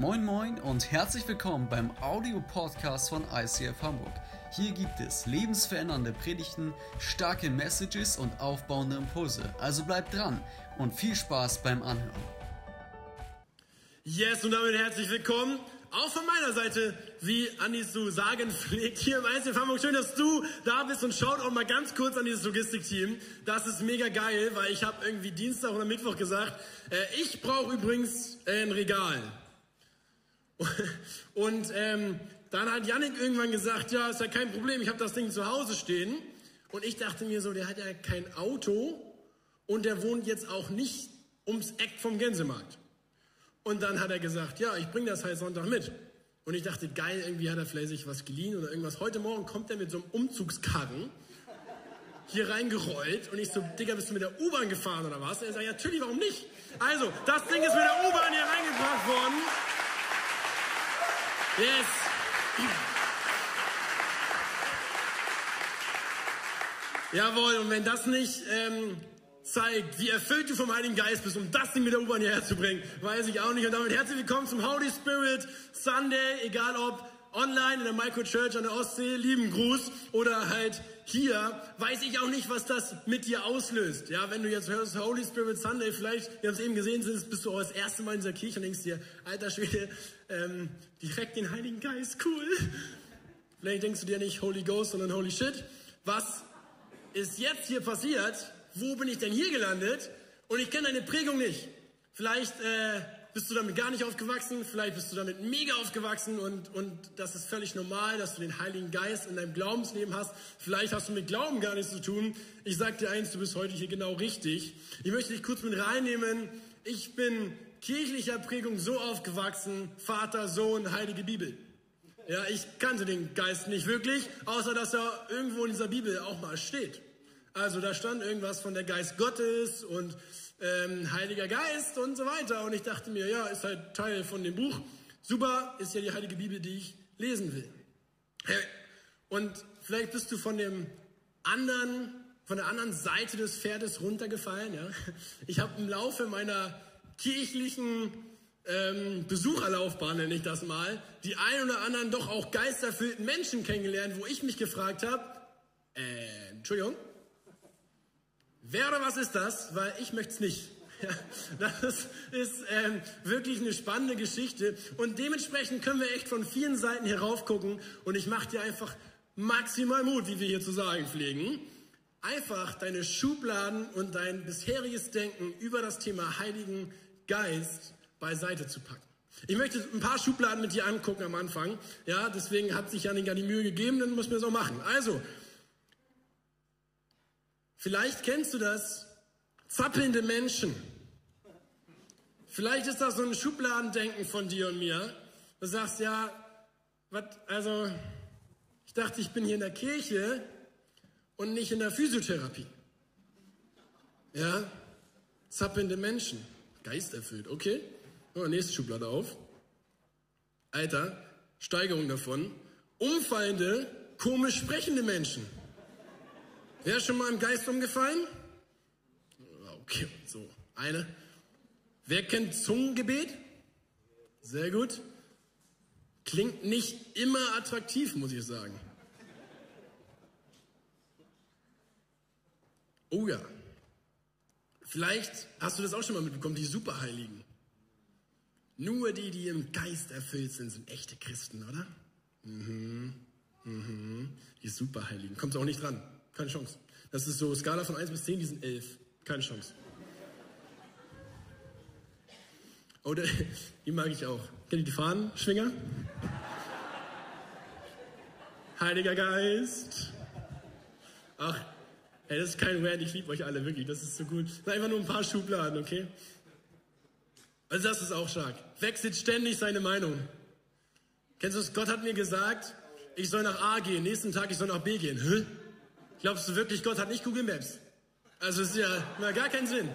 Moin Moin und herzlich willkommen beim Audio-Podcast von ICF Hamburg. Hier gibt es lebensverändernde Predigten, starke Messages und aufbauende Impulse. Also bleibt dran und viel Spaß beim Anhören. Yes, und damit herzlich willkommen. Auch von meiner Seite, wie Andi zu sagen pflegt, hier im ICF Hamburg. Schön, dass du da bist und schaut auch mal ganz kurz an dieses Logistikteam. Das ist mega geil, weil ich habe irgendwie Dienstag oder Mittwoch gesagt, äh, ich brauche übrigens äh, ein Regal. Und ähm, dann hat Yannick irgendwann gesagt, ja, ist ja kein Problem, ich habe das Ding zu Hause stehen. Und ich dachte mir so, der hat ja kein Auto und der wohnt jetzt auch nicht ums Eck vom Gänsemarkt. Und dann hat er gesagt, ja, ich bringe das halt Sonntag mit. Und ich dachte, geil, irgendwie hat er vielleicht sich was geliehen oder irgendwas. Heute Morgen kommt er mit so einem Umzugskarren hier reingerollt und ich so, Digga, bist du mit der U-Bahn gefahren oder was? Und er sagt, ja, natürlich, warum nicht? Also, das Ding ist mit der U-Bahn hier reingebracht worden. Yes. Jawohl, und wenn das nicht ähm, zeigt, wie erfüllt du vom Heiligen Geist bist, um das Ding mit der U-Bahn hierher zu bringen, weiß ich auch nicht. Und damit herzlich willkommen zum Holy Spirit Sunday, egal ob online in der Micro Church an der Ostsee, lieben Gruß, oder halt hier, weiß ich auch nicht, was das mit dir auslöst. Ja, wenn du jetzt hörst Holy Spirit Sunday, vielleicht, wir haben es eben gesehen, bist du auch das erste Mal in dieser Kirche und denkst dir, alter Schwede, ähm, direkt den Heiligen Geist, cool. Vielleicht denkst du dir nicht Holy Ghost, sondern Holy Shit. Was ist jetzt hier passiert? Wo bin ich denn hier gelandet? Und ich kenne deine Prägung nicht. Vielleicht äh, bist du damit gar nicht aufgewachsen, vielleicht bist du damit mega aufgewachsen und, und das ist völlig normal, dass du den Heiligen Geist in deinem Glaubensleben hast. Vielleicht hast du mit Glauben gar nichts zu tun. Ich sag dir eins, du bist heute hier genau richtig. Ich möchte dich kurz mit reinnehmen. Ich bin kirchlicher Prägung so aufgewachsen, Vater, Sohn, Heilige Bibel. Ja, ich kannte den Geist nicht wirklich, außer dass er irgendwo in dieser Bibel auch mal steht. Also da stand irgendwas von der Geist Gottes und ähm, Heiliger Geist und so weiter. Und ich dachte mir, ja, ist halt Teil von dem Buch. Super, ist ja die Heilige Bibel, die ich lesen will. Und vielleicht bist du von dem anderen, von der anderen Seite des Pferdes runtergefallen. Ja? Ich habe im Laufe meiner kirchlichen ähm, Besucherlaufbahn, nenne ich das mal, die ein oder anderen doch auch geisterfüllten Menschen kennengelernt, wo ich mich gefragt habe, äh, Entschuldigung, Wer oder was ist das? Weil ich möchte es nicht. Ja, das ist ähm, wirklich eine spannende Geschichte und dementsprechend können wir echt von vielen Seiten heraufgucken und ich mache dir einfach maximal Mut, wie wir hier zu sagen pflegen, einfach deine Schubladen und dein bisheriges Denken über das Thema Heiligen Geist beiseite zu packen. Ich möchte ein paar Schubladen mit dir angucken am Anfang. Ja, deswegen hat sich Janik ja die Mühe gegeben, dann muss mir so machen. Also, Vielleicht kennst du das, zappelnde Menschen. Vielleicht ist das so ein Schubladendenken von dir und mir. Du sagst, ja, was, also, ich dachte, ich bin hier in der Kirche und nicht in der Physiotherapie. Ja, zappelnde Menschen, geisterfüllt, okay. Oh, nächste Schublade auf. Alter, Steigerung davon. Umfallende, komisch sprechende Menschen. Wer ist schon mal im Geist umgefallen? Okay, so, eine. Wer kennt Zungengebet? Sehr gut. Klingt nicht immer attraktiv, muss ich sagen. Oh ja. Vielleicht hast du das auch schon mal mitbekommen, die Superheiligen. Nur die, die im Geist erfüllt sind, sind echte Christen, oder? Mhm. Mhm. Die Superheiligen. Kommt auch nicht dran. Keine Chance. Das ist so Skala von 1 bis 10, die sind 11. Keine Chance. Oder, die mag ich auch. Kennt ihr die Fahnenschwinger? Heiliger Geist. Ach, ey, das ist kein Rand, ich liebe euch alle, wirklich, das ist so gut. Das sind einfach nur ein paar Schubladen, okay? Also das ist auch stark. Wechselt ständig seine Meinung. Kennst du es? Gott hat mir gesagt, ich soll nach A gehen, nächsten Tag ich soll nach B gehen. Hä? Glaubst du wirklich, Gott hat nicht Google Maps? Also ist ja na, gar keinen Sinn.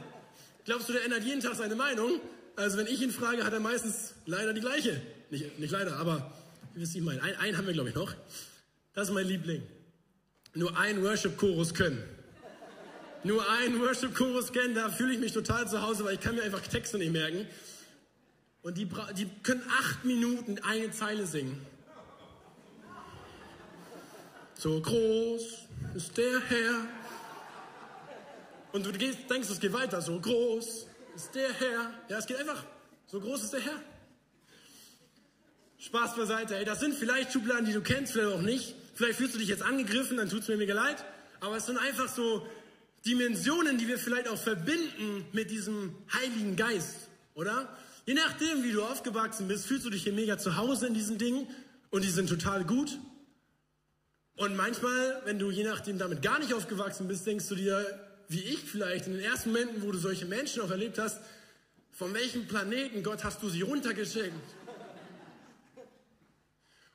Glaubst du, der ändert jeden Tag seine Meinung? Also wenn ich ihn frage, hat er meistens leider die gleiche. Nicht, nicht leider, aber wie wisst ihr meinen? Ein, einen haben wir, glaube ich, noch. Das ist mein Liebling. Nur ein Worship-Chorus können. Nur ein Worship-Chorus kennen, da fühle ich mich total zu Hause, weil ich kann mir einfach Texte nicht merken. und die, die können acht Minuten eine Zeile singen. So groß ist der Herr. Und du denkst, es geht weiter. So groß ist der Herr. Ja, es geht einfach. So groß ist der Herr. Spaß beiseite. Ey, das sind vielleicht Schubladen, die du kennst, vielleicht auch nicht. Vielleicht fühlst du dich jetzt angegriffen, dann tut es mir mega leid. Aber es sind einfach so Dimensionen, die wir vielleicht auch verbinden mit diesem Heiligen Geist, oder? Je nachdem, wie du aufgewachsen bist, fühlst du dich hier mega zu Hause in diesen Dingen und die sind total gut. Und manchmal, wenn du je nachdem damit gar nicht aufgewachsen bist, denkst du dir, wie ich vielleicht, in den ersten Momenten, wo du solche Menschen auch erlebt hast, von welchem Planeten, Gott, hast du sie runtergeschickt?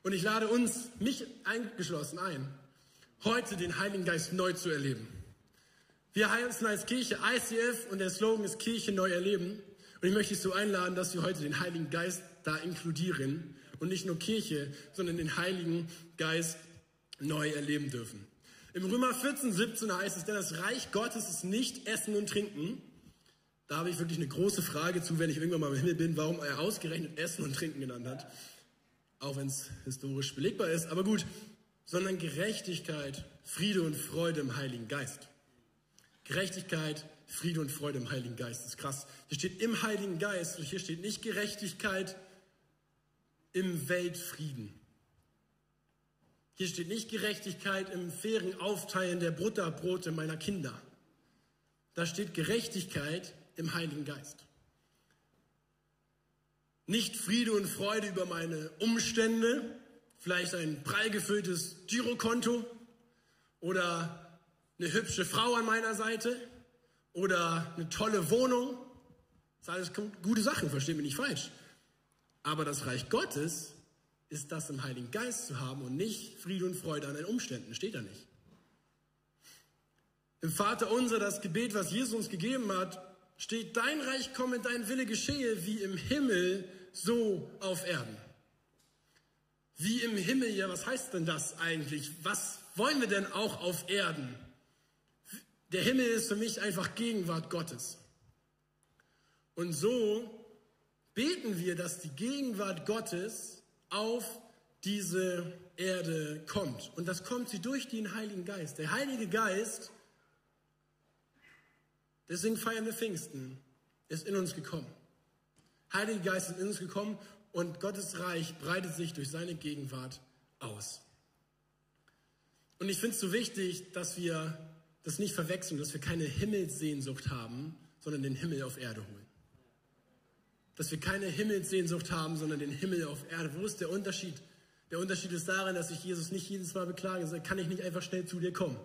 Und ich lade uns, mich eingeschlossen, ein, heute den Heiligen Geist neu zu erleben. Wir heißen als Kirche ICF und der Slogan ist Kirche neu erleben. Und ich möchte dich so einladen, dass wir heute den Heiligen Geist da inkludieren und nicht nur Kirche, sondern den Heiligen Geist neu erleben dürfen. Im Römer 14, 17 heißt es, denn das Reich Gottes ist nicht Essen und Trinken. Da habe ich wirklich eine große Frage zu, wenn ich irgendwann mal im Himmel bin, warum er ausgerechnet Essen und Trinken genannt hat. Auch wenn es historisch belegbar ist. Aber gut, sondern Gerechtigkeit, Friede und Freude im Heiligen Geist. Gerechtigkeit, Friede und Freude im Heiligen Geist. Das ist krass. Hier steht im Heiligen Geist und hier steht nicht Gerechtigkeit im Weltfrieden. Hier steht nicht Gerechtigkeit im fairen Aufteilen der Butterbrote meiner Kinder. Da steht Gerechtigkeit im Heiligen Geist. Nicht Friede und Freude über meine Umstände, vielleicht ein prall gefülltes Girokonto oder eine hübsche Frau an meiner Seite oder eine tolle Wohnung. Das sind alles gute Sachen, versteht mich nicht falsch. Aber das Reich Gottes ist das im Heiligen Geist zu haben und nicht Friede und Freude an den Umständen. Steht da nicht. Im Vater unser, das Gebet, was Jesus uns gegeben hat, steht, dein Reich komme, dein Wille geschehe, wie im Himmel, so auf Erden. Wie im Himmel, ja, was heißt denn das eigentlich? Was wollen wir denn auch auf Erden? Der Himmel ist für mich einfach Gegenwart Gottes. Und so beten wir, dass die Gegenwart Gottes auf diese Erde kommt. Und das kommt sie durch den Heiligen Geist. Der Heilige Geist, deswegen feiern wir Pfingsten, ist in uns gekommen. Heilige Geist ist in uns gekommen und Gottes Reich breitet sich durch seine Gegenwart aus. Und ich finde es so wichtig, dass wir das nicht verwechseln, dass wir keine Himmelssehnsucht haben, sondern den Himmel auf Erde holen dass wir keine Himmelssehnsucht haben, sondern den Himmel auf Erde. Wo ist der Unterschied? Der Unterschied ist darin, dass ich Jesus nicht jedes Mal beklage, sage, kann ich nicht einfach schnell zu dir kommen?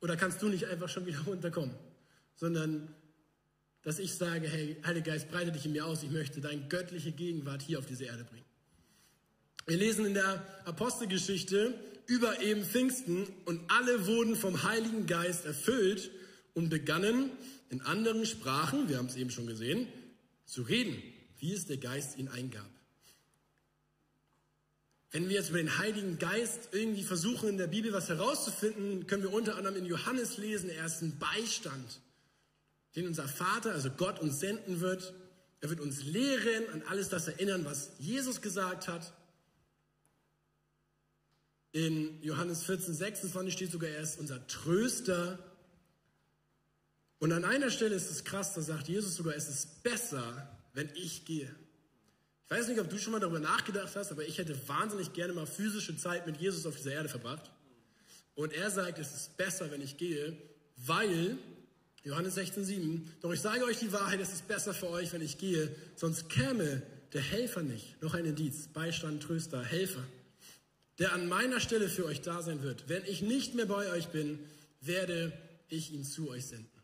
Oder kannst du nicht einfach schon wieder runterkommen? Sondern, dass ich sage, hey, Heiliger Geist, breite dich in mir aus, ich möchte deine göttliche Gegenwart hier auf diese Erde bringen. Wir lesen in der Apostelgeschichte über eben Pfingsten und alle wurden vom Heiligen Geist erfüllt und begannen in anderen Sprachen, wir haben es eben schon gesehen, zu reden, wie es der Geist ihnen eingab. Wenn wir jetzt über den Heiligen Geist irgendwie versuchen, in der Bibel was herauszufinden, können wir unter anderem in Johannes lesen, er ist ein Beistand, den unser Vater, also Gott, uns senden wird. Er wird uns lehren, an alles das erinnern, was Jesus gesagt hat. In Johannes 14, 26 steht sogar, er ist unser Tröster, und an einer Stelle ist es krass, da sagt Jesus sogar, es ist besser, wenn ich gehe. Ich weiß nicht, ob du schon mal darüber nachgedacht hast, aber ich hätte wahnsinnig gerne mal physische Zeit mit Jesus auf dieser Erde verbracht. Und er sagt, es ist besser, wenn ich gehe, weil, Johannes 16,7, doch ich sage euch die Wahrheit, es ist besser für euch, wenn ich gehe, sonst käme der Helfer nicht, noch ein Indiz, Beistand, Tröster, Helfer, der an meiner Stelle für euch da sein wird. Wenn ich nicht mehr bei euch bin, werde ich ihn zu euch senden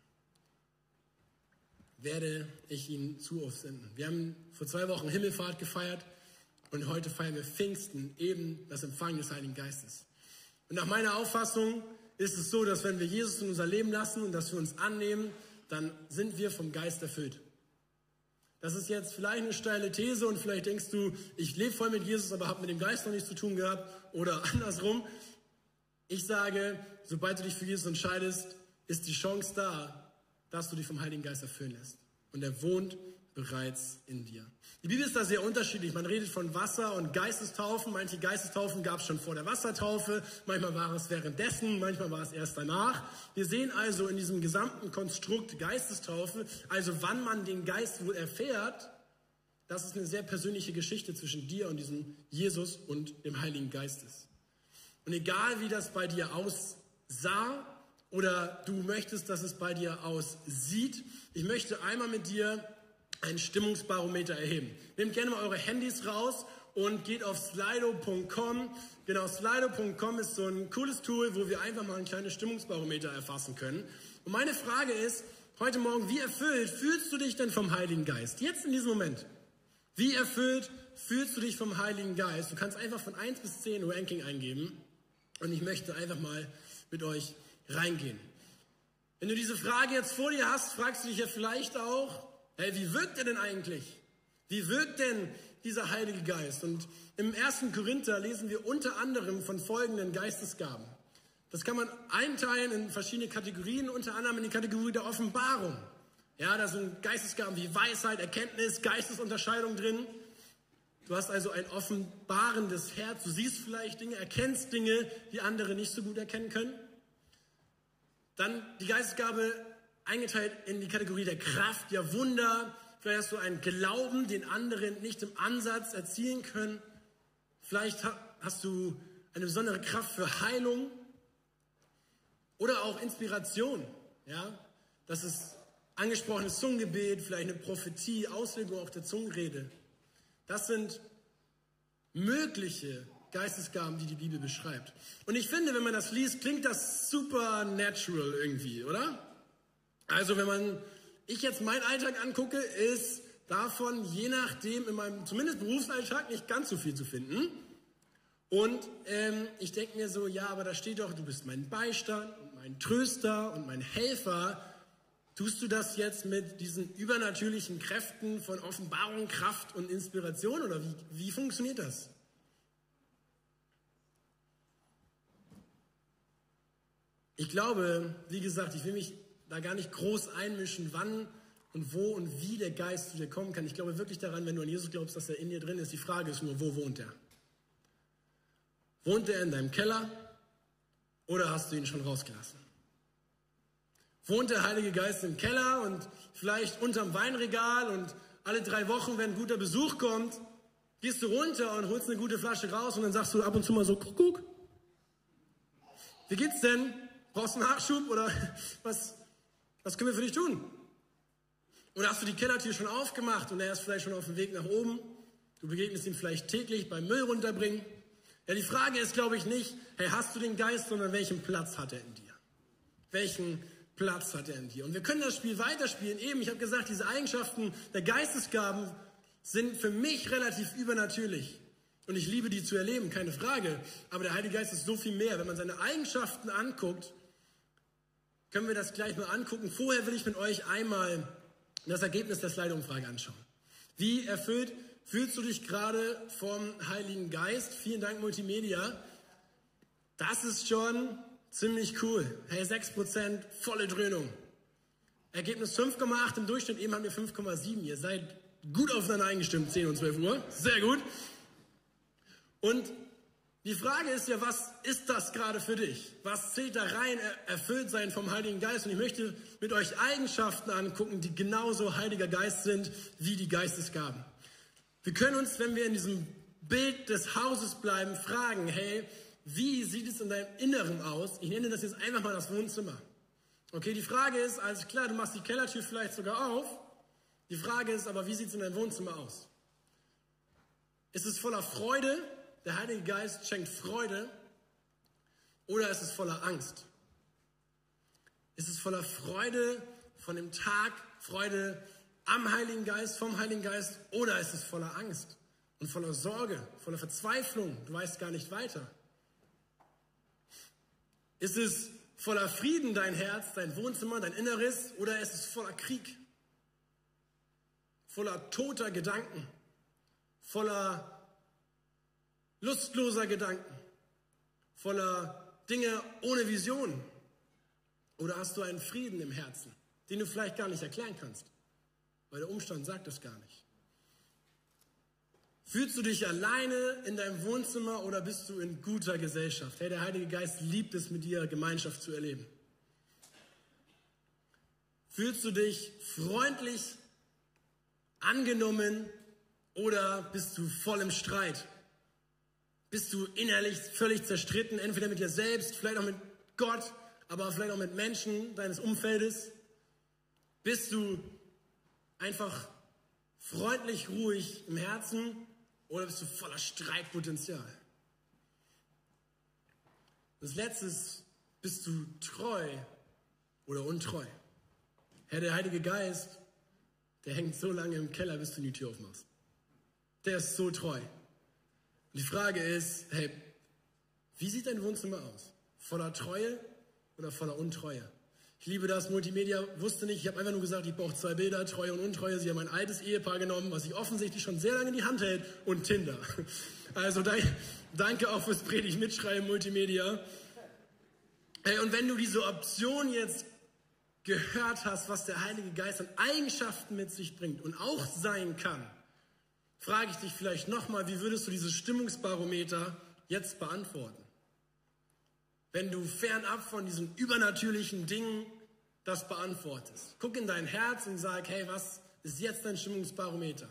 werde ich ihn zu uns senden. Wir haben vor zwei Wochen Himmelfahrt gefeiert und heute feiern wir Pfingsten, eben das Empfangen des Heiligen Geistes. Und nach meiner Auffassung ist es so, dass wenn wir Jesus in unser Leben lassen und dass wir uns annehmen, dann sind wir vom Geist erfüllt. Das ist jetzt vielleicht eine steile These und vielleicht denkst du, ich lebe voll mit Jesus, aber habe mit dem Geist noch nichts zu tun gehabt oder andersrum. Ich sage, sobald du dich für Jesus entscheidest, ist die Chance da, dass du dich vom Heiligen Geist erfüllen lässt. Und er wohnt bereits in dir. Die Bibel ist da sehr unterschiedlich. Man redet von Wasser- und Geistestaufen. Manche Geistestaufen gab es schon vor der Wassertaufe, manchmal war es währenddessen, manchmal war es erst danach. Wir sehen also in diesem gesamten Konstrukt Geistestaufe, also wann man den Geist wohl erfährt, das ist eine sehr persönliche Geschichte zwischen dir und diesem Jesus und dem Heiligen Geist ist. Und egal wie das bei dir aussah oder du möchtest, dass es bei dir aussieht, ich möchte einmal mit dir ein Stimmungsbarometer erheben. Nehmt gerne mal eure Handys raus und geht auf slido.com. Genau, slido.com ist so ein cooles Tool, wo wir einfach mal ein kleines Stimmungsbarometer erfassen können. Und meine Frage ist, heute Morgen, wie erfüllt fühlst du dich denn vom Heiligen Geist? Jetzt in diesem Moment. Wie erfüllt fühlst du dich vom Heiligen Geist? Du kannst einfach von 1 bis 10 Ranking eingeben. Und ich möchte einfach mal mit euch reingehen. Wenn du diese Frage jetzt vor dir hast, fragst du dich ja vielleicht auch, Hey, wie wirkt er denn eigentlich? Wie wirkt denn dieser Heilige Geist? Und im ersten Korinther lesen wir unter anderem von folgenden Geistesgaben. Das kann man einteilen in verschiedene Kategorien, unter anderem in die Kategorie der Offenbarung. Ja, da sind Geistesgaben wie Weisheit, Erkenntnis, Geistesunterscheidung drin. Du hast also ein offenbarendes Herz. Du siehst vielleicht Dinge, erkennst Dinge, die andere nicht so gut erkennen können. Dann die Geistesgabe eingeteilt in die Kategorie der Kraft, ja Wunder. Vielleicht hast du einen Glauben, den anderen nicht im Ansatz erzielen können. Vielleicht hast du eine besondere Kraft für Heilung oder auch Inspiration. Ja, das ist angesprochenes Zungengebet, vielleicht eine Prophetie, Auslegung auch der Zungenrede. Das sind mögliche Geistesgaben, die die Bibel beschreibt. Und ich finde, wenn man das liest, klingt das supernatural irgendwie, oder? Also wenn man, ich jetzt meinen Alltag angucke, ist davon je nachdem in meinem, zumindest Berufsalltag, nicht ganz so viel zu finden. Und ähm, ich denke mir so, ja, aber da steht doch, du bist mein Beistand und mein Tröster und mein Helfer. Tust du das jetzt mit diesen übernatürlichen Kräften von Offenbarung, Kraft und Inspiration oder wie, wie funktioniert das? Ich glaube, wie gesagt, ich will mich da gar nicht groß einmischen, wann und wo und wie der Geist zu dir kommen kann. Ich glaube wirklich daran, wenn du an Jesus glaubst, dass er in dir drin ist. Die Frage ist nur, wo wohnt er? Wohnt er in deinem Keller oder hast du ihn schon rausgelassen? Wohnt der Heilige Geist im Keller und vielleicht unterm Weinregal und alle drei Wochen, wenn guter Besuch kommt, gehst du runter und holst eine gute Flasche raus und dann sagst du ab und zu mal so, guck, guck. Wie geht's denn? Brauchst du einen Nachschub oder was, was können wir für dich tun? Oder hast du die Kellertür schon aufgemacht und er ist vielleicht schon auf dem Weg nach oben? Du begegnest ihm vielleicht täglich beim Müll runterbringen. Ja, die Frage ist, glaube ich, nicht, hey, hast du den Geist, sondern welchen Platz hat er in dir? Welchen Platz hat er in dir? Und wir können das Spiel weiterspielen. Eben, ich habe gesagt, diese Eigenschaften der Geistesgaben sind für mich relativ übernatürlich. Und ich liebe die zu erleben, keine Frage. Aber der Heilige Geist ist so viel mehr. Wenn man seine Eigenschaften anguckt, können wir das gleich mal angucken. Vorher will ich mit euch einmal das Ergebnis der Slide-Umfrage anschauen. Wie erfüllt fühlst du dich gerade vom Heiligen Geist? Vielen Dank Multimedia. Das ist schon ziemlich cool. Hey, 6% volle Dröhnung. Ergebnis 5,8 im Durchschnitt, eben haben wir 5,7. Ihr seid gut aufeinander eingestimmt, 10 und 12 Uhr. Sehr gut. Und die Frage ist ja, was ist das gerade für dich? Was zählt da rein, erfüllt sein vom Heiligen Geist? Und ich möchte mit euch Eigenschaften angucken, die genauso Heiliger Geist sind wie die Geistesgaben. Wir können uns, wenn wir in diesem Bild des Hauses bleiben, fragen, hey, wie sieht es in deinem Inneren aus? Ich nenne das jetzt einfach mal das Wohnzimmer. Okay, die Frage ist, also klar, du machst die Kellertür vielleicht sogar auf. Die Frage ist aber, wie sieht es in deinem Wohnzimmer aus? Ist es voller Freude? Der Heilige Geist schenkt Freude oder ist es voller Angst? Ist es voller Freude von dem Tag, Freude am Heiligen Geist, vom Heiligen Geist oder ist es voller Angst und voller Sorge, voller Verzweiflung? Du weißt gar nicht weiter. Ist es voller Frieden dein Herz, dein Wohnzimmer, dein Inneres oder ist es voller Krieg? Voller toter Gedanken, voller lustloser Gedanken, voller Dinge ohne Vision? Oder hast du einen Frieden im Herzen, den du vielleicht gar nicht erklären kannst? weil der Umstand sagt das gar nicht. Fühlst du dich alleine in deinem Wohnzimmer oder bist du in guter Gesellschaft? Hey, der Heilige Geist liebt es, mit dir Gemeinschaft zu erleben. Fühlst du dich freundlich angenommen oder bist du voll im Streit? Bist du innerlich völlig zerstritten, entweder mit dir selbst, vielleicht auch mit Gott, aber vielleicht auch mit Menschen deines Umfeldes? Bist du einfach freundlich, ruhig im Herzen oder bist du voller Streitpotenzial? Das letzte ist, bist du treu oder untreu? Herr, der Heilige Geist, der hängt so lange im Keller, bis du die Tür aufmachst. Der ist so treu. Und die Frage ist, hey, wie sieht dein Wohnzimmer aus? Voller Treue oder voller Untreue? Ich liebe das. Multimedia wusste nicht. Ich habe einfach nur gesagt, ich brauche zwei Bilder, Treue und Untreue. Sie haben ein altes Ehepaar genommen, was sich offensichtlich schon sehr lange in die Hand hält und Tinder. Also danke auch fürs Predigt mitschreiben, Multimedia. Hey, und wenn du diese Option jetzt gehört hast, was der Heilige Geist an Eigenschaften mit sich bringt und auch sein kann, frage ich dich vielleicht nochmal, wie würdest du dieses Stimmungsbarometer jetzt beantworten? Wenn du fernab von diesen übernatürlichen Dingen das beantwortest. Guck in dein Herz und sag, hey, was ist jetzt dein Stimmungsbarometer?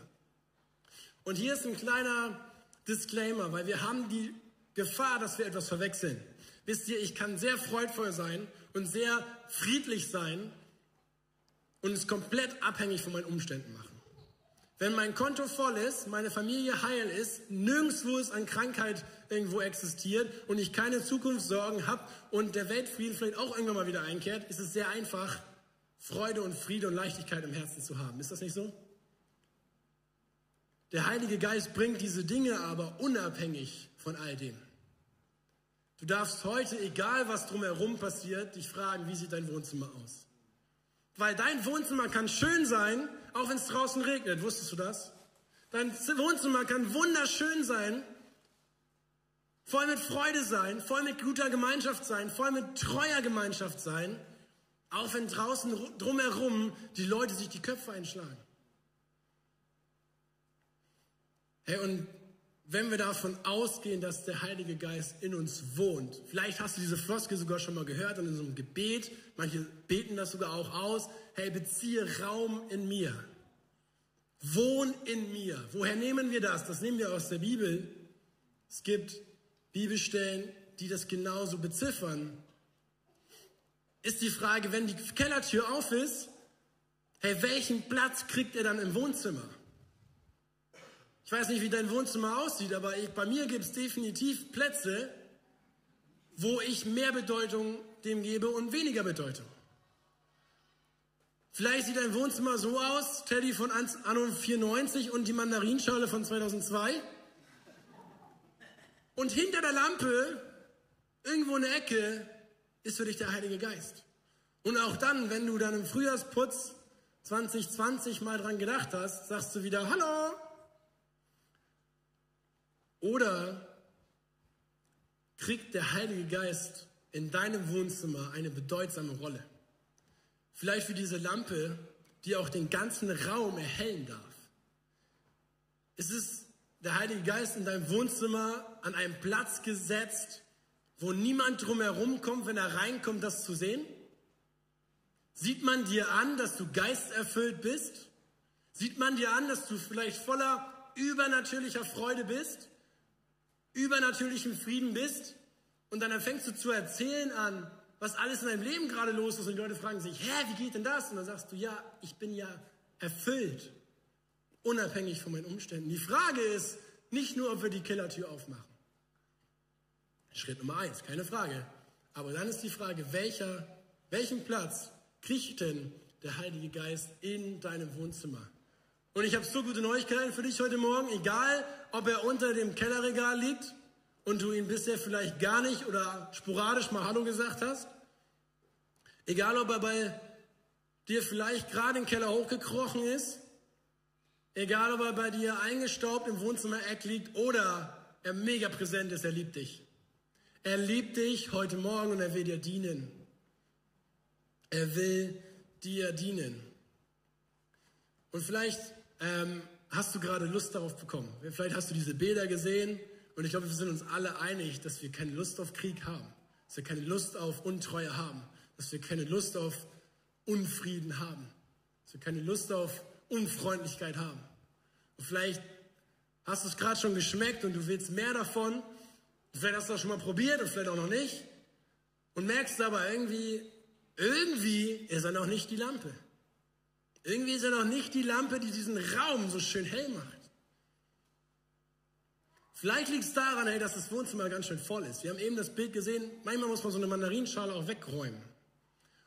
Und hier ist ein kleiner Disclaimer, weil wir haben die Gefahr, dass wir etwas verwechseln. Wisst ihr, ich kann sehr freudvoll sein und sehr friedlich sein und es komplett abhängig von meinen Umständen machen. Wenn mein Konto voll ist, meine Familie heil ist, nirgendwo es an Krankheit irgendwo existiert und ich keine Zukunftssorgen habe und der Weltfrieden vielleicht auch irgendwann mal wieder einkehrt, ist es sehr einfach, Freude und Friede und Leichtigkeit im Herzen zu haben. Ist das nicht so? Der Heilige Geist bringt diese Dinge aber unabhängig von all dem. Du darfst heute, egal was drumherum passiert, dich fragen, wie sieht dein Wohnzimmer aus? Weil dein Wohnzimmer kann schön sein, auch wenn es draußen regnet. Wusstest du das? Dein Wohnzimmer kann wunderschön sein, voll mit Freude sein, voll mit guter Gemeinschaft sein, voll mit treuer Gemeinschaft sein, auch wenn draußen drumherum die Leute sich die Köpfe einschlagen. Hey, und wenn wir davon ausgehen, dass der Heilige Geist in uns wohnt, vielleicht hast du diese Floskel sogar schon mal gehört in unserem Gebet, manche beten das sogar auch aus, hey, beziehe Raum in mir. Wohn in mir. Woher nehmen wir das? Das nehmen wir aus der Bibel. Es gibt Bibelstellen, die das genauso beziffern. Ist die Frage, wenn die Kellertür auf ist, hey, welchen Platz kriegt er dann im Wohnzimmer? Ich weiß nicht, wie dein Wohnzimmer aussieht, aber ich, bei mir gibt es definitiv Plätze, wo ich mehr Bedeutung dem gebe und weniger Bedeutung. Vielleicht sieht dein Wohnzimmer so aus, Teddy von Anno 94 und die Mandarinschale von 2002. Und hinter der Lampe, irgendwo in der Ecke, ist für dich der Heilige Geist. Und auch dann, wenn du dann im Frühjahrsputz 2020 mal dran gedacht hast, sagst du wieder Hallo, oder kriegt der Heilige Geist in deinem Wohnzimmer eine bedeutsame Rolle? Vielleicht wie diese Lampe, die auch den ganzen Raum erhellen darf. Ist es der Heilige Geist in deinem Wohnzimmer an einem Platz gesetzt, wo niemand drumherum kommt, wenn er reinkommt, das zu sehen? Sieht man dir an, dass du geisterfüllt bist? Sieht man dir an, dass du vielleicht voller übernatürlicher Freude bist? Übernatürlichen Frieden bist und dann fängst du zu erzählen an, was alles in deinem Leben gerade los ist und die Leute fragen sich, hä, wie geht denn das? Und dann sagst du, ja, ich bin ja erfüllt, unabhängig von meinen Umständen. Die Frage ist nicht nur, ob wir die Kellertür aufmachen. Schritt Nummer eins, keine Frage. Aber dann ist die Frage, welcher, welchen Platz kriegt denn der Heilige Geist in deinem Wohnzimmer? Und ich habe so gute Neuigkeiten für dich heute Morgen, egal ob er unter dem Kellerregal liegt und du ihn bisher vielleicht gar nicht oder sporadisch mal Hallo gesagt hast. Egal ob er bei dir vielleicht gerade im Keller hochgekrochen ist. Egal ob er bei dir eingestaubt im Wohnzimmer-Eck liegt oder er mega präsent ist, er liebt dich. Er liebt dich heute Morgen und er will dir dienen. Er will dir dienen. Und vielleicht ähm, hast du gerade Lust darauf bekommen. Vielleicht hast du diese Bilder gesehen und ich glaube, wir sind uns alle einig, dass wir keine Lust auf Krieg haben, dass wir keine Lust auf Untreue haben, dass wir keine Lust auf Unfrieden haben, dass wir keine Lust auf Unfreundlichkeit haben. Und vielleicht hast du es gerade schon geschmeckt und du willst mehr davon. Vielleicht hast du das schon mal probiert und vielleicht auch noch nicht. Und merkst aber irgendwie, irgendwie ist er noch nicht die Lampe. Irgendwie ist er noch nicht die Lampe, die diesen Raum so schön hell macht. Vielleicht liegt es daran, hey, dass das Wohnzimmer ganz schön voll ist. Wir haben eben das Bild gesehen, manchmal muss man so eine Mandarinschale auch wegräumen.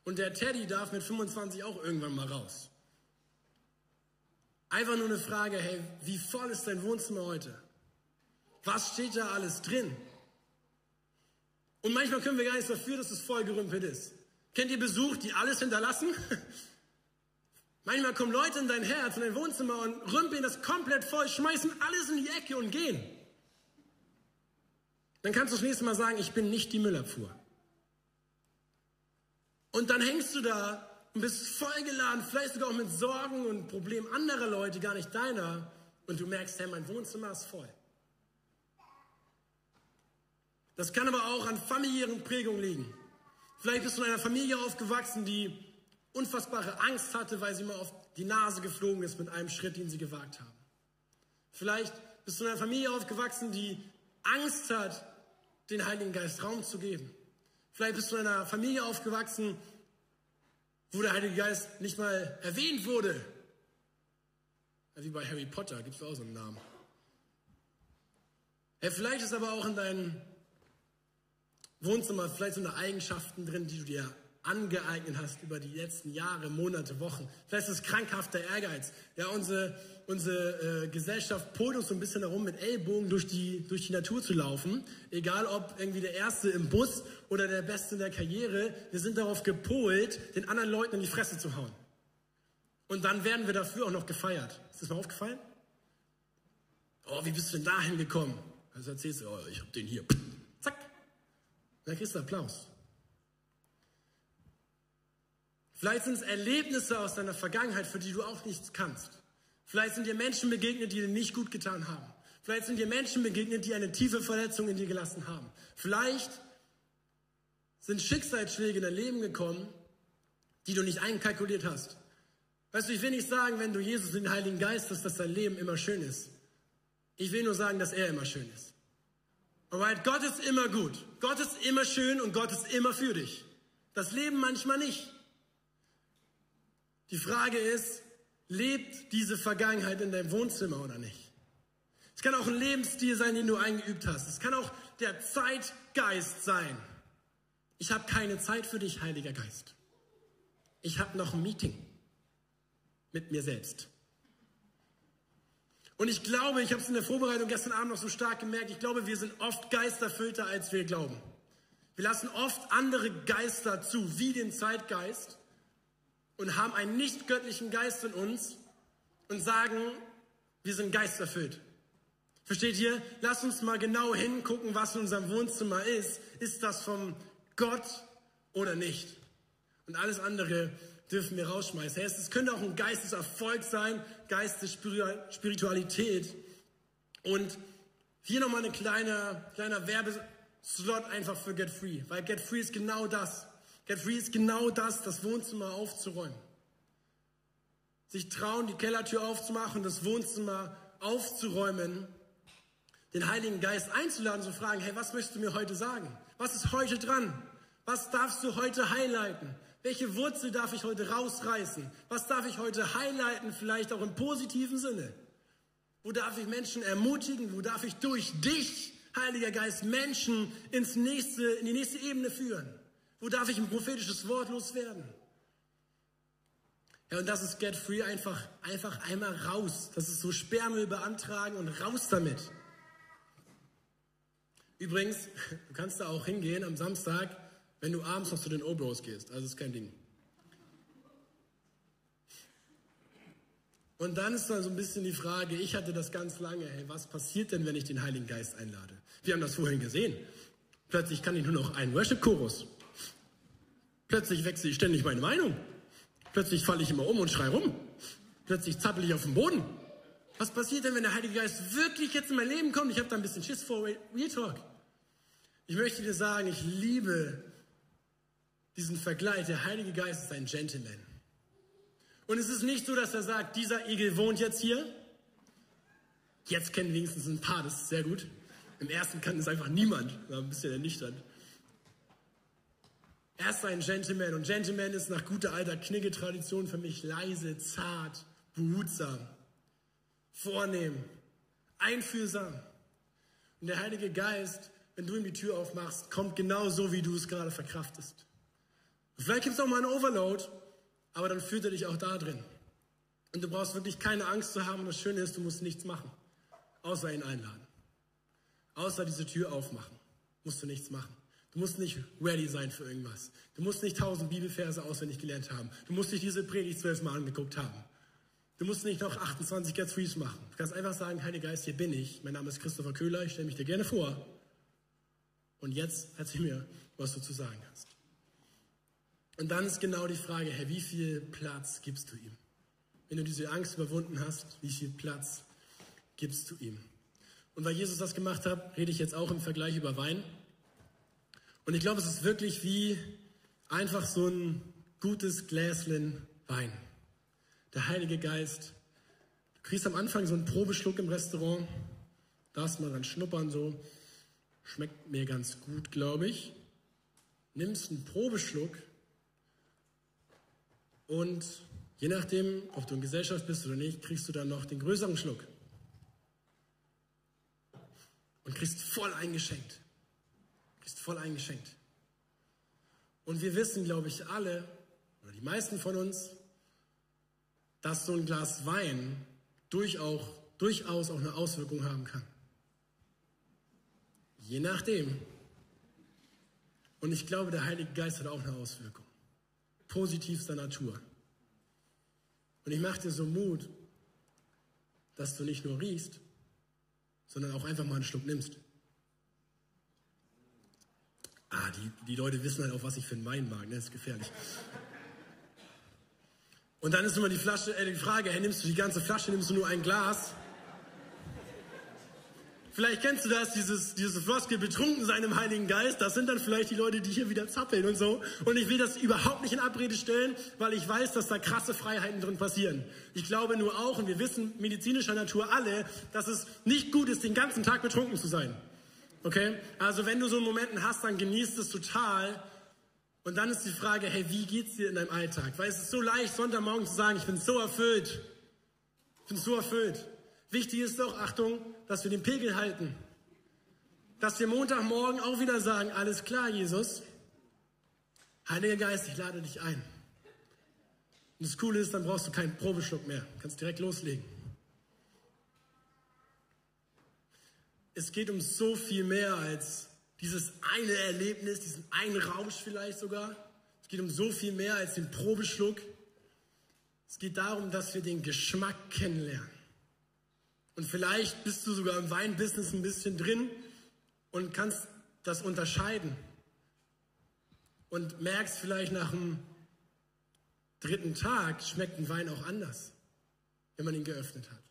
Und der Teddy darf mit 25 auch irgendwann mal raus. Einfach nur eine Frage, hey, wie voll ist dein Wohnzimmer heute? Was steht da alles drin? Und manchmal können wir gar nichts dafür, dass es vollgerümpelt ist. Kennt ihr Besuch, die alles hinterlassen? Manchmal kommen Leute in dein Herz, in dein Wohnzimmer und rümpeln das komplett voll, schmeißen alles in die Ecke und gehen. Dann kannst du das nächste Mal sagen, ich bin nicht die Müllabfuhr. Und dann hängst du da und bist vollgeladen, vielleicht sogar auch mit Sorgen und Problemen anderer Leute, gar nicht deiner. Und du merkst, hey, mein Wohnzimmer ist voll. Das kann aber auch an familiären Prägungen liegen. Vielleicht bist du in einer Familie aufgewachsen, die unfassbare Angst hatte, weil sie mal auf die Nase geflogen ist mit einem Schritt, den sie gewagt haben. Vielleicht bist du in einer Familie aufgewachsen, die Angst hat, den Heiligen Geist Raum zu geben. Vielleicht bist du in einer Familie aufgewachsen, wo der Heilige Geist nicht mal erwähnt wurde. Wie bei Harry Potter gibt es auch so einen Namen. Ja, vielleicht ist aber auch in deinem Wohnzimmer vielleicht so eine Eigenschaften drin, die du dir angeeignet hast über die letzten Jahre, Monate, Wochen. Vielleicht ist es krankhafter Ehrgeiz. Ja, unsere, unsere äh, Gesellschaft polt uns so ein bisschen darum, mit Ellbogen durch die, durch die Natur zu laufen. Egal ob irgendwie der Erste im Bus oder der Beste in der Karriere. Wir sind darauf gepolt, den anderen Leuten in die Fresse zu hauen. Und dann werden wir dafür auch noch gefeiert. Ist das mal aufgefallen? Oh, wie bist du denn dahin gekommen? Also erzählst du, oh, ich hab den hier. Zack. Dann kriegst du Applaus. Vielleicht sind es Erlebnisse aus deiner Vergangenheit, für die du auch nichts kannst. Vielleicht sind dir Menschen begegnet, die dir nicht gut getan haben. Vielleicht sind dir Menschen begegnet, die eine tiefe Verletzung in dir gelassen haben. Vielleicht sind Schicksalsschläge in dein Leben gekommen, die du nicht einkalkuliert hast. Weißt du, ich will nicht sagen, wenn du Jesus den Heiligen Geist hast, dass dein Leben immer schön ist. Ich will nur sagen, dass er immer schön ist. Alright, Gott ist immer gut. Gott ist immer schön und Gott ist immer für dich. Das Leben manchmal nicht. Die Frage ist, lebt diese Vergangenheit in deinem Wohnzimmer oder nicht? Es kann auch ein Lebensstil sein, den du eingeübt hast. Es kann auch der Zeitgeist sein. Ich habe keine Zeit für dich, Heiliger Geist. Ich habe noch ein Meeting mit mir selbst. Und ich glaube, ich habe es in der Vorbereitung gestern Abend noch so stark gemerkt, ich glaube, wir sind oft geisterfüllter, als wir glauben. Wir lassen oft andere Geister zu, wie den Zeitgeist und haben einen nicht göttlichen Geist in uns und sagen, wir sind geisterfüllt. Versteht ihr? Lass uns mal genau hingucken, was in unserem Wohnzimmer ist. Ist das vom Gott oder nicht? Und alles andere dürfen wir rausschmeißen. Es könnte auch ein Geisteserfolg sein, Geistesspiritualität. Und hier nochmal ein kleiner, kleiner Werbeslot einfach für Get Free, weil Get Free ist genau das. Get Free ist genau das, das Wohnzimmer aufzuräumen. Sich trauen, die Kellertür aufzumachen, das Wohnzimmer aufzuräumen, den Heiligen Geist einzuladen, zu fragen, hey, was möchtest du mir heute sagen? Was ist heute dran? Was darfst du heute highlighten? Welche Wurzel darf ich heute rausreißen? Was darf ich heute highlighten, vielleicht auch im positiven Sinne? Wo darf ich Menschen ermutigen? Wo darf ich durch dich, Heiliger Geist, Menschen ins nächste, in die nächste Ebene führen? Wo darf ich ein prophetisches Wort loswerden? Ja, und das ist Get Free einfach, einfach einmal raus. Das ist so Sperrmüll beantragen und raus damit. Übrigens, du kannst da auch hingehen am Samstag, wenn du abends noch zu den Obros gehst. Also ist kein Ding. Und dann ist da so ein bisschen die Frage, ich hatte das ganz lange, hey, was passiert denn, wenn ich den Heiligen Geist einlade? Wir haben das vorhin gesehen. Plötzlich kann ich nur noch einen Worship-Chorus. Plötzlich wechsle ich ständig meine Meinung. Plötzlich falle ich immer um und schreie rum. plötzlich zappel ich auf dem Boden. Was passiert denn, wenn der Heilige Geist wirklich jetzt in mein Leben kommt? Ich habe da ein bisschen Schiss vor Real Talk. Ich möchte dir sagen, ich liebe diesen Vergleich. Der Heilige Geist ist ein Gentleman. Und es ist nicht so, dass er sagt, dieser Igel wohnt jetzt hier. Jetzt kennen wenigstens ein paar, das ist sehr gut. Im ersten kann es einfach niemand. War ein bisschen ernüchternd. Er ist ein Gentleman und Gentleman ist nach guter alter Knigge-Tradition für mich leise, zart, behutsam, vornehm, einfühlsam. Und der Heilige Geist, wenn du ihm die Tür aufmachst, kommt genau so, wie du es gerade verkraftest. vielleicht gibt es auch mal einen Overload, aber dann führt er dich auch da drin. Und du brauchst wirklich keine Angst zu haben. Und das Schöne ist, du musst nichts machen, außer ihn einladen. Außer diese Tür aufmachen. Musst du nichts machen. Du musst nicht ready sein für irgendwas. Du musst nicht tausend Bibelverse auswendig gelernt haben. Du musst nicht diese Predigt zwölfmal angeguckt haben. Du musst nicht noch 28 Get Freeze machen. Du kannst einfach sagen, Heiliger Geist, hier bin ich. Mein Name ist Christopher Köhler, ich stelle mich dir gerne vor. Und jetzt erzähl mir, was du zu sagen hast. Und dann ist genau die Frage, Herr, wie viel Platz gibst du ihm? Wenn du diese Angst überwunden hast, wie viel Platz gibst du ihm? Und weil Jesus das gemacht hat, rede ich jetzt auch im Vergleich über Wein. Und ich glaube, es ist wirklich wie einfach so ein gutes Gläschen Wein. Der Heilige Geist. Du kriegst am Anfang so einen Probeschluck im Restaurant, darfst mal dran schnuppern, so. Schmeckt mir ganz gut, glaube ich. Nimmst einen Probeschluck und je nachdem, ob du in Gesellschaft bist oder nicht, kriegst du dann noch den größeren Schluck. Und kriegst voll eingeschenkt ist voll eingeschenkt. Und wir wissen, glaube ich, alle, oder die meisten von uns, dass so ein Glas Wein durchaus, durchaus auch eine Auswirkung haben kann. Je nachdem. Und ich glaube, der Heilige Geist hat auch eine Auswirkung. Positivster Natur. Und ich mache dir so Mut, dass du nicht nur riechst, sondern auch einfach mal einen Schluck nimmst. Ah, die, die Leute wissen halt auch, was ich für einen Wein mag. Ne? Das ist gefährlich. Und dann ist immer die Flasche, äh, die Frage, hey, nimmst du die ganze Flasche, nimmst du nur ein Glas? Vielleicht kennst du das, dieses, dieses Floskel betrunken sein im Heiligen Geist. Das sind dann vielleicht die Leute, die hier wieder zappeln und so. Und ich will das überhaupt nicht in Abrede stellen, weil ich weiß, dass da krasse Freiheiten drin passieren. Ich glaube nur auch, und wir wissen medizinischer Natur alle, dass es nicht gut ist, den ganzen Tag betrunken zu sein. Okay? Also wenn du so Momenten hast, dann genießt es total. Und dann ist die Frage, hey, wie geht's dir in deinem Alltag? Weil es ist so leicht, Sonntagmorgen zu sagen, ich bin so erfüllt. Ich bin so erfüllt. Wichtig ist doch, Achtung, dass wir den Pegel halten. Dass wir Montagmorgen auch wieder sagen, alles klar, Jesus. Heiliger Geist, ich lade dich ein. Und das Coole ist, dann brauchst du keinen Probeschluck mehr. Du kannst direkt loslegen. Es geht um so viel mehr als dieses eine Erlebnis, diesen einen Rausch vielleicht sogar. Es geht um so viel mehr als den Probeschluck. Es geht darum, dass wir den Geschmack kennenlernen. Und vielleicht bist du sogar im Weinbusiness ein bisschen drin und kannst das unterscheiden. Und merkst vielleicht nach dem dritten Tag, schmeckt ein Wein auch anders, wenn man ihn geöffnet hat.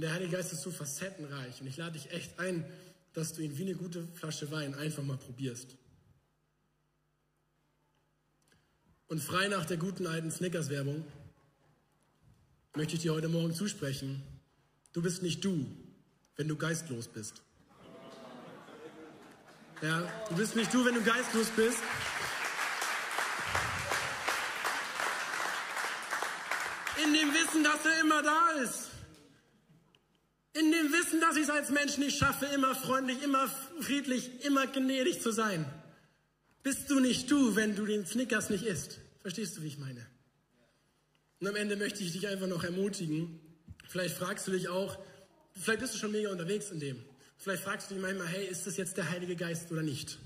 Und der Heilige Geist ist so facettenreich. Und ich lade dich echt ein, dass du ihn wie eine gute Flasche Wein einfach mal probierst. Und frei nach der guten alten Snickers-Werbung möchte ich dir heute Morgen zusprechen, du bist nicht du, wenn du geistlos bist. Ja, du bist nicht du, wenn du geistlos bist. In dem Wissen, dass er immer da ist. In dem Wissen, dass ich es als Mensch nicht schaffe, immer freundlich, immer friedlich, immer gnädig zu sein. Bist du nicht du, wenn du den Snickers nicht isst? Verstehst du, wie ich meine? Und am Ende möchte ich dich einfach noch ermutigen. Vielleicht fragst du dich auch, vielleicht bist du schon mega unterwegs in dem. Vielleicht fragst du dich manchmal, hey, ist das jetzt der Heilige Geist oder nicht?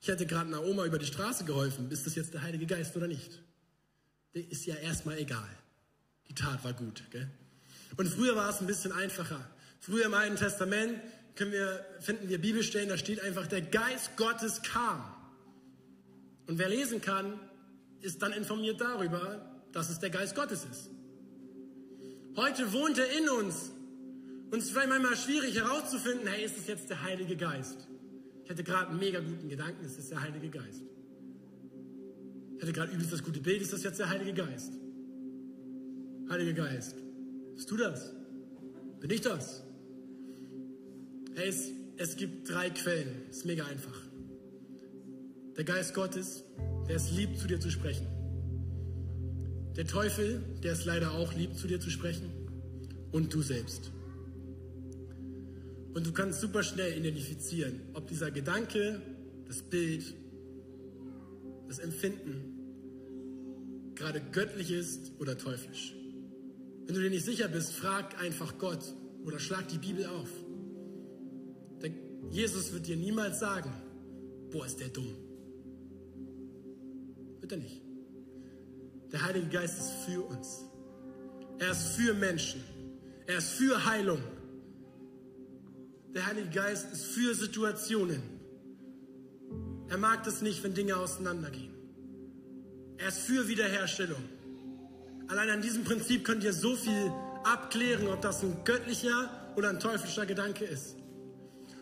Ich hätte gerade einer Oma über die Straße geholfen. Ist das jetzt der Heilige Geist oder nicht? Der ist ja erstmal egal. Die Tat war gut, gell? Und früher war es ein bisschen einfacher. Früher im Alten Testament können wir, finden wir Bibelstellen, da steht einfach, der Geist Gottes kam. Und wer lesen kann, ist dann informiert darüber, dass es der Geist Gottes ist. Heute wohnt er in uns. Und es ist vielleicht manchmal schwierig herauszufinden, hey, ist es jetzt der Heilige Geist? Ich hatte gerade einen mega guten Gedanken, es ist der Heilige Geist. Ich hatte gerade übelst das gute Bild, ist das jetzt der Heilige Geist? Heiliger Geist, bist du das? Bin ich das? Hey, es, es gibt drei Quellen, ist mega einfach. Der Geist Gottes, der es liebt, zu dir zu sprechen. Der Teufel, der es leider auch liebt, zu dir zu sprechen. Und du selbst. Und du kannst super schnell identifizieren, ob dieser Gedanke, das Bild, das Empfinden gerade göttlich ist oder teuflisch. Wenn du dir nicht sicher bist, frag einfach Gott oder schlag die Bibel auf. Denn Jesus wird dir niemals sagen, boah, ist der dumm. Wird er nicht. Der Heilige Geist ist für uns. Er ist für Menschen. Er ist für Heilung. Der Heilige Geist ist für Situationen. Er mag das nicht, wenn Dinge auseinandergehen. Er ist für Wiederherstellung. Allein an diesem Prinzip könnt ihr so viel abklären, ob das ein göttlicher oder ein teuflischer Gedanke ist.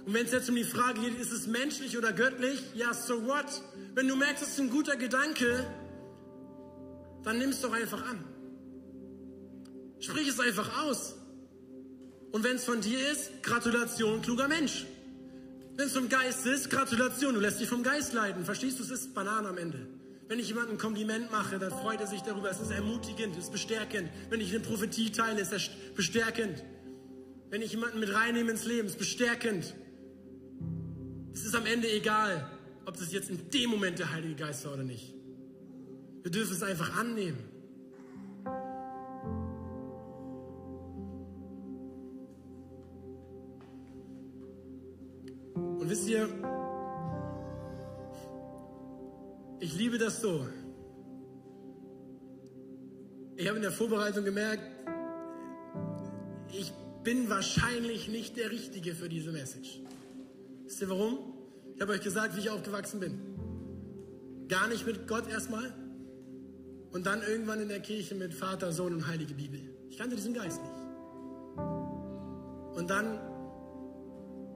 Und wenn es jetzt um die Frage geht, ist es menschlich oder göttlich? Ja, so what? Wenn du merkst, es ist ein guter Gedanke, dann nimm es doch einfach an. Sprich es einfach aus. Und wenn es von dir ist, Gratulation, kluger Mensch. Wenn es vom Geist ist, Gratulation, du lässt dich vom Geist leiten. Verstehst du, es ist Banane am Ende. Wenn ich jemandem ein Kompliment mache, dann freut er sich darüber. Es ist ermutigend, es ist bestärkend. Wenn ich eine Prophetie teile, ist es bestärkend. Wenn ich jemanden mit reinnehme ins Leben, ist es bestärkend. Es ist am Ende egal, ob das jetzt in dem Moment der Heilige Geist war oder nicht. Wir dürfen es einfach annehmen. Und wisst ihr, ich liebe das so. Ich habe in der Vorbereitung gemerkt, ich bin wahrscheinlich nicht der Richtige für diese Message. Wisst ihr warum? Ich habe euch gesagt, wie ich aufgewachsen bin. Gar nicht mit Gott erstmal, und dann irgendwann in der Kirche mit Vater, Sohn und Heilige Bibel. Ich kannte diesen Geist nicht. Und dann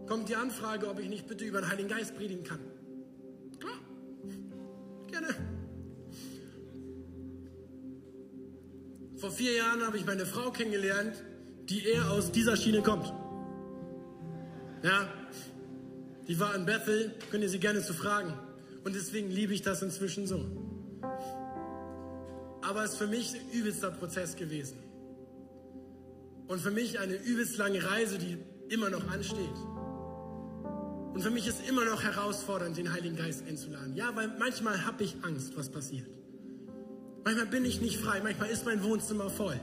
kommt die Anfrage, ob ich nicht bitte über den Heiligen Geist predigen kann. Vor vier Jahren habe ich meine Frau kennengelernt, die eher aus dieser Schiene kommt. Ja, die war in Bethel, könnt ihr sie gerne zu fragen. Und deswegen liebe ich das inzwischen so aber es ist für mich ein übelster Prozess gewesen. Und für mich eine übelst lange Reise, die immer noch ansteht. Und für mich ist immer noch herausfordernd, den Heiligen Geist einzuladen. Ja, weil manchmal habe ich Angst, was passiert. Manchmal bin ich nicht frei, manchmal ist mein Wohnzimmer voll.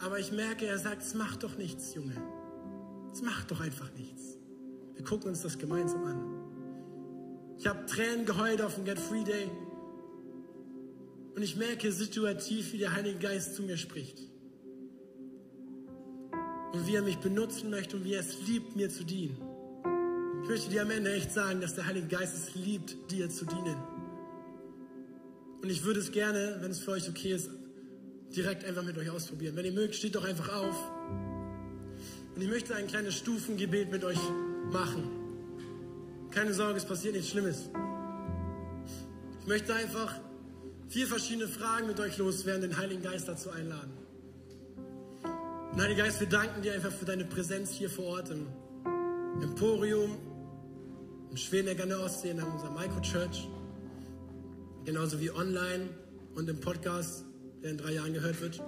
Aber ich merke, er sagt, es macht doch nichts, Junge. Es macht doch einfach nichts. Wir gucken uns das gemeinsam an. Ich habe Tränen geheult auf dem Get Free Day. Und ich merke situativ, wie der Heilige Geist zu mir spricht. Und wie er mich benutzen möchte und wie er es liebt, mir zu dienen. Ich möchte dir am Ende echt sagen, dass der Heilige Geist es liebt, dir zu dienen. Und ich würde es gerne, wenn es für euch okay ist, direkt einfach mit euch ausprobieren. Wenn ihr mögt, steht doch einfach auf. Und ich möchte ein kleines Stufengebet mit euch machen. Keine Sorge, es passiert nichts Schlimmes. Ich möchte einfach vier verschiedene Fragen mit euch loswerden, den Heiligen Geist dazu einladen. Und Heiliger Geist, wir danken dir einfach für deine Präsenz hier vor Ort im Emporium, im Schweneck an der Ostsee, in unserer Microchurch, genauso wie online und im Podcast, der in drei Jahren gehört wird.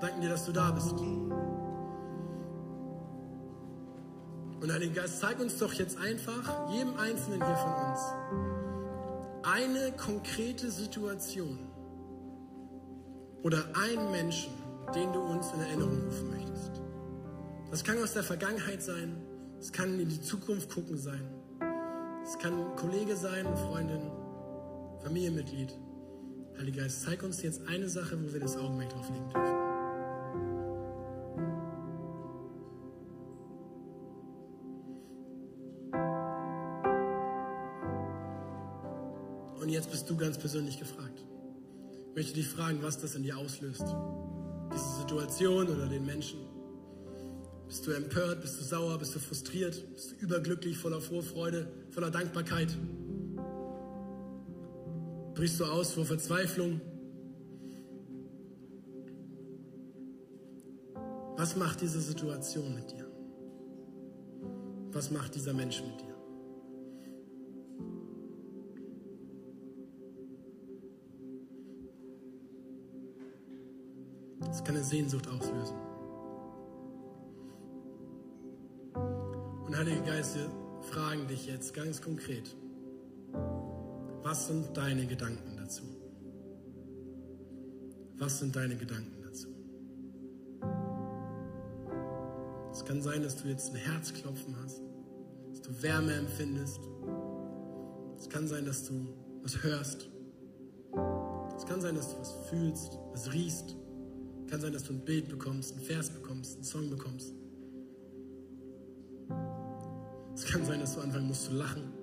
Danken dir, dass du da bist. Und Heiliger Geist, zeig uns doch jetzt einfach, jedem Einzelnen hier von uns, eine konkrete Situation oder einen Menschen, den du uns in Erinnerung rufen möchtest. Das kann aus der Vergangenheit sein, es kann in die Zukunft gucken sein, es kann ein Kollege sein, eine Freundin, Familienmitglied. Heiliger Geist, zeig uns jetzt eine Sache, wo wir das Augenmerk drauf legen dürfen. jetzt bist du ganz persönlich gefragt. Ich möchte dich fragen, was das in dir auslöst. Diese Situation oder den Menschen. Bist du empört? Bist du sauer? Bist du frustriert? Bist du überglücklich, voller Vorfreude, voller Dankbarkeit? Brichst du aus vor Verzweiflung? Was macht diese Situation mit dir? Was macht dieser Mensch mit dir? Es kann eine Sehnsucht auslösen. Und Heilige Geist, wir fragen dich jetzt ganz konkret, was sind deine Gedanken dazu? Was sind deine Gedanken dazu? Es kann sein, dass du jetzt ein Herzklopfen hast, dass du Wärme empfindest. Es kann sein, dass du was hörst. Es kann sein, dass du was fühlst, was riechst. Es kann sein, dass du ein Bild bekommst, ein Vers bekommst, einen Song bekommst. Es kann sein, dass du anfangen musst zu lachen.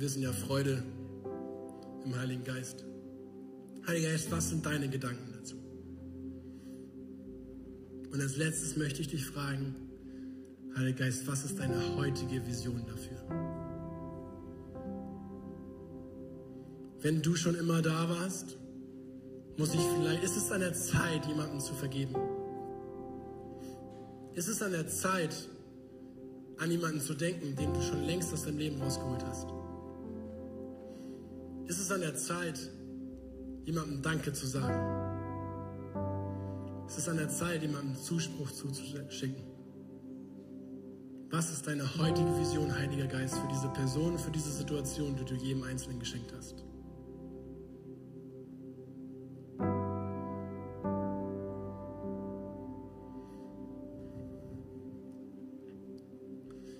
Wir wissen ja Freude im Heiligen Geist. Heiliger Geist, was sind deine Gedanken dazu? Und als letztes möchte ich dich fragen, Heiliger Geist, was ist deine heutige Vision dafür? Wenn du schon immer da warst, muss ich vielleicht, ist es an der Zeit, jemandem zu vergeben? Ist es an der Zeit, an jemanden zu denken, den du schon längst aus deinem Leben rausgeholt hast? Ist es an der Zeit, jemandem Danke zu sagen? Es ist an der Zeit, jemandem Zuspruch zuzuschicken. Was ist deine heutige Vision, Heiliger Geist, für diese Person, für diese Situation, die du jedem Einzelnen geschenkt hast?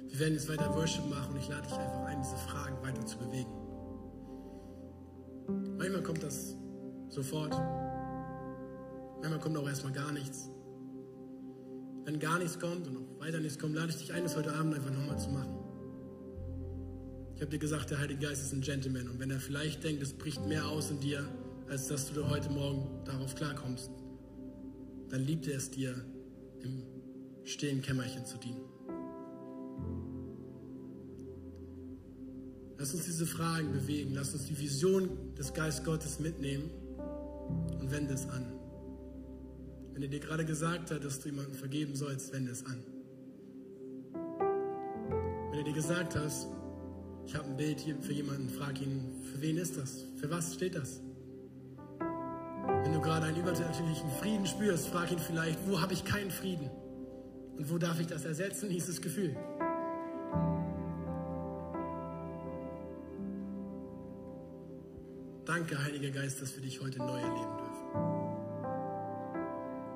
Wir werden jetzt weiter Worship machen und ich lade dich einfach ein, diese Fragen weiter zu bewegen. Kommt das sofort. Manchmal kommt auch erstmal gar nichts. Wenn gar nichts kommt und auch weiter nichts kommt, lade ich dich ein, das heute Abend einfach nochmal zu machen. Ich habe dir gesagt, der Heilige Geist ist ein Gentleman und wenn er vielleicht denkt, es bricht mehr aus in dir, als dass du heute Morgen darauf klarkommst, dann liebt er es dir, im stillen Kämmerchen zu dienen. Lass uns diese Fragen bewegen. Lass uns die Vision des Geist Gottes mitnehmen und wende es an. Wenn er dir gerade gesagt hat, dass du jemandem vergeben sollst, wende es an. Wenn er dir gesagt hat, ich habe ein Bild hier für jemanden, frag ihn, für wen ist das? Für was steht das? Wenn du gerade einen übernatürlichen Frieden spürst, frag ihn vielleicht, wo habe ich keinen Frieden? Und wo darf ich das ersetzen, dieses Gefühl? Danke, Heiliger Geist, dass wir dich heute neu erleben.